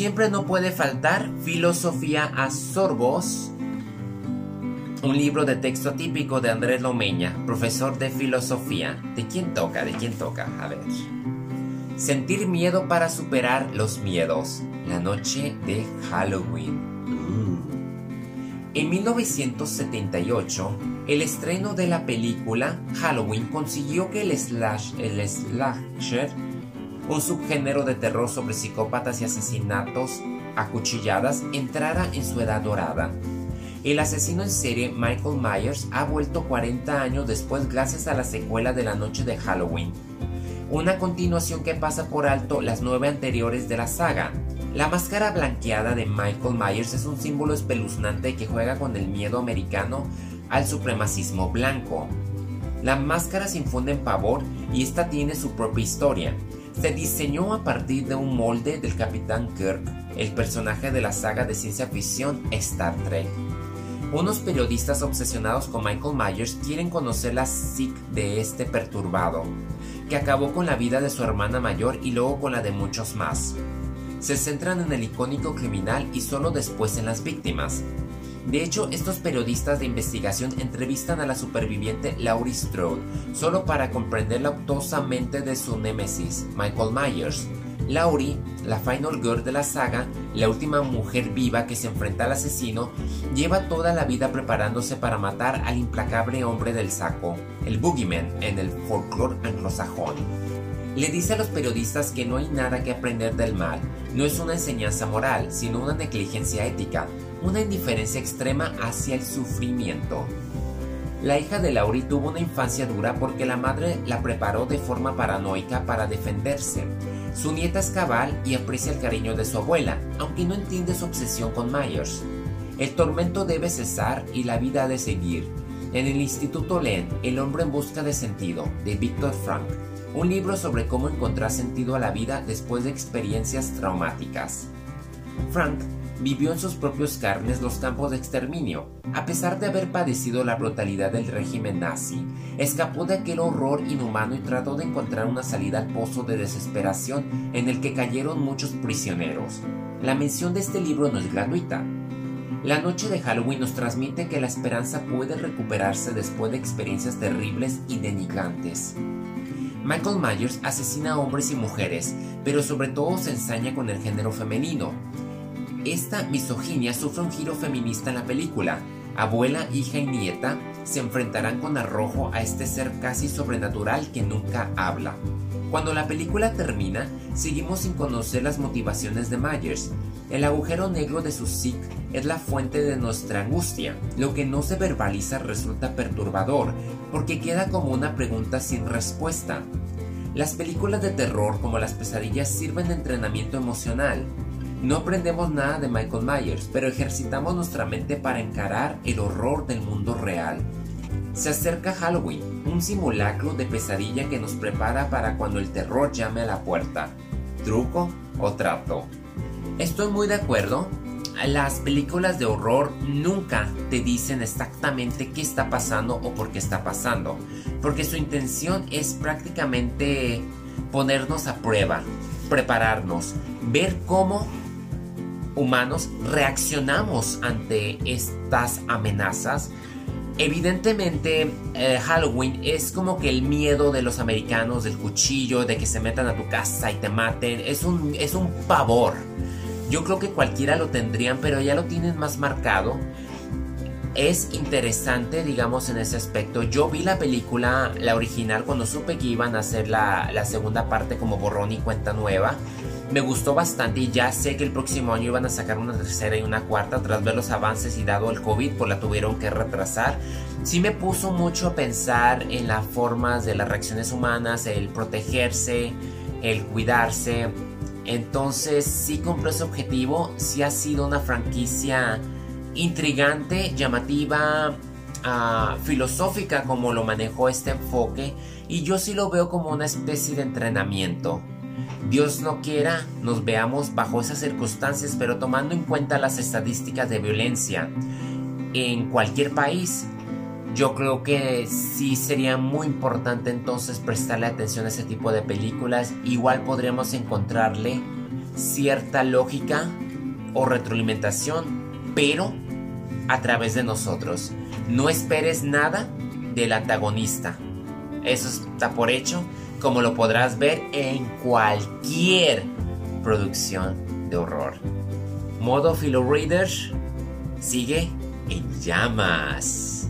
siempre no puede faltar Filosofía a Sorbos, un libro de texto típico de Andrés Lomeña, profesor de filosofía. ¿De quién toca? ¿De quién toca? A ver. Sentir miedo para superar los miedos. La noche de Halloween. En 1978, el estreno de la película Halloween consiguió que el, slash, el slasher, un subgénero de terror sobre psicópatas y asesinatos a cuchilladas, entrara en su edad dorada. El asesino en serie Michael Myers ha vuelto 40 años después gracias a la secuela de la noche de Halloween, una continuación que pasa por alto las nueve anteriores de la saga, la máscara blanqueada de Michael Myers es un símbolo espeluznante que juega con el miedo americano al supremacismo blanco. La máscara se infunde en pavor y esta tiene su propia historia. Se diseñó a partir de un molde del Capitán Kirk, el personaje de la saga de ciencia ficción Star Trek. Unos periodistas obsesionados con Michael Myers quieren conocer la psique de este perturbado, que acabó con la vida de su hermana mayor y luego con la de muchos más se centran en el icónico criminal y solo después en las víctimas. De hecho, estos periodistas de investigación entrevistan a la superviviente Laurie Strode solo para comprender la autosa mente de su némesis, Michael Myers. Laurie, la final girl de la saga, la última mujer viva que se enfrenta al asesino, lleva toda la vida preparándose para matar al implacable hombre del saco, el Boogeyman en el folclore anglosajón. Le dice a los periodistas que no hay nada que aprender del mal, no es una enseñanza moral, sino una negligencia ética, una indiferencia extrema hacia el sufrimiento. La hija de Laurie tuvo una infancia dura porque la madre la preparó de forma paranoica para defenderse. Su nieta es cabal y aprecia el cariño de su abuela, aunque no entiende su obsesión con Myers. El tormento debe cesar y la vida ha de seguir. En el Instituto leen El hombre en busca de sentido, de Viktor Frank, un libro sobre cómo encontrar sentido a la vida después de experiencias traumáticas. Frank vivió en sus propios carnes los campos de exterminio. A pesar de haber padecido la brutalidad del régimen nazi, escapó de aquel horror inhumano y trató de encontrar una salida al pozo de desesperación en el que cayeron muchos prisioneros. La mención de este libro no es gratuita. La noche de Halloween nos transmite que la esperanza puede recuperarse después de experiencias terribles y denigrantes. Michael Myers asesina a hombres y mujeres, pero sobre todo se ensaña con el género femenino. Esta misoginia sufre un giro feminista en la película. Abuela, hija y nieta se enfrentarán con arrojo a este ser casi sobrenatural que nunca habla. Cuando la película termina, seguimos sin conocer las motivaciones de Myers. El agujero negro de su SIC es la fuente de nuestra angustia. Lo que no se verbaliza resulta perturbador, porque queda como una pregunta sin respuesta. Las películas de terror como las pesadillas sirven de entrenamiento emocional. No aprendemos nada de Michael Myers, pero ejercitamos nuestra mente para encarar el horror del mundo real. Se acerca Halloween, un simulacro de pesadilla que nos prepara para cuando el terror llame a la puerta. ¿Truco o trato? Estoy muy de acuerdo. Las películas de horror nunca te dicen exactamente qué está pasando o por qué está pasando, porque su intención es prácticamente ponernos a prueba, prepararnos, ver cómo humanos reaccionamos ante estas amenazas Evidentemente, eh, Halloween es como que el miedo de los americanos del cuchillo, de que se metan a tu casa y te maten, es un, es un pavor. Yo creo que cualquiera lo tendrían, pero ya lo tienen más marcado. Es interesante, digamos, en ese aspecto. Yo vi la película, la original, cuando supe que iban a hacer la, la segunda parte como borrón y cuenta nueva me gustó bastante y ya sé que el próximo año iban a sacar una tercera y una cuarta tras ver los avances y dado el COVID pues la tuvieron que retrasar. Sí me puso mucho a pensar en las formas de las reacciones humanas, el protegerse, el cuidarse. Entonces sí cumplió ese objetivo, sí ha sido una franquicia intrigante, llamativa, ah, filosófica como lo manejó este enfoque y yo sí lo veo como una especie de entrenamiento. Dios no quiera nos veamos bajo esas circunstancias, pero tomando en cuenta las estadísticas de violencia en cualquier país, yo creo que sí sería muy importante entonces prestarle atención a ese tipo de películas. Igual podríamos encontrarle cierta lógica o retroalimentación, pero a través de nosotros. No esperes nada del antagonista. Eso está por hecho, como lo podrás ver en cualquier producción de horror. Modo Philo Reader sigue en llamas.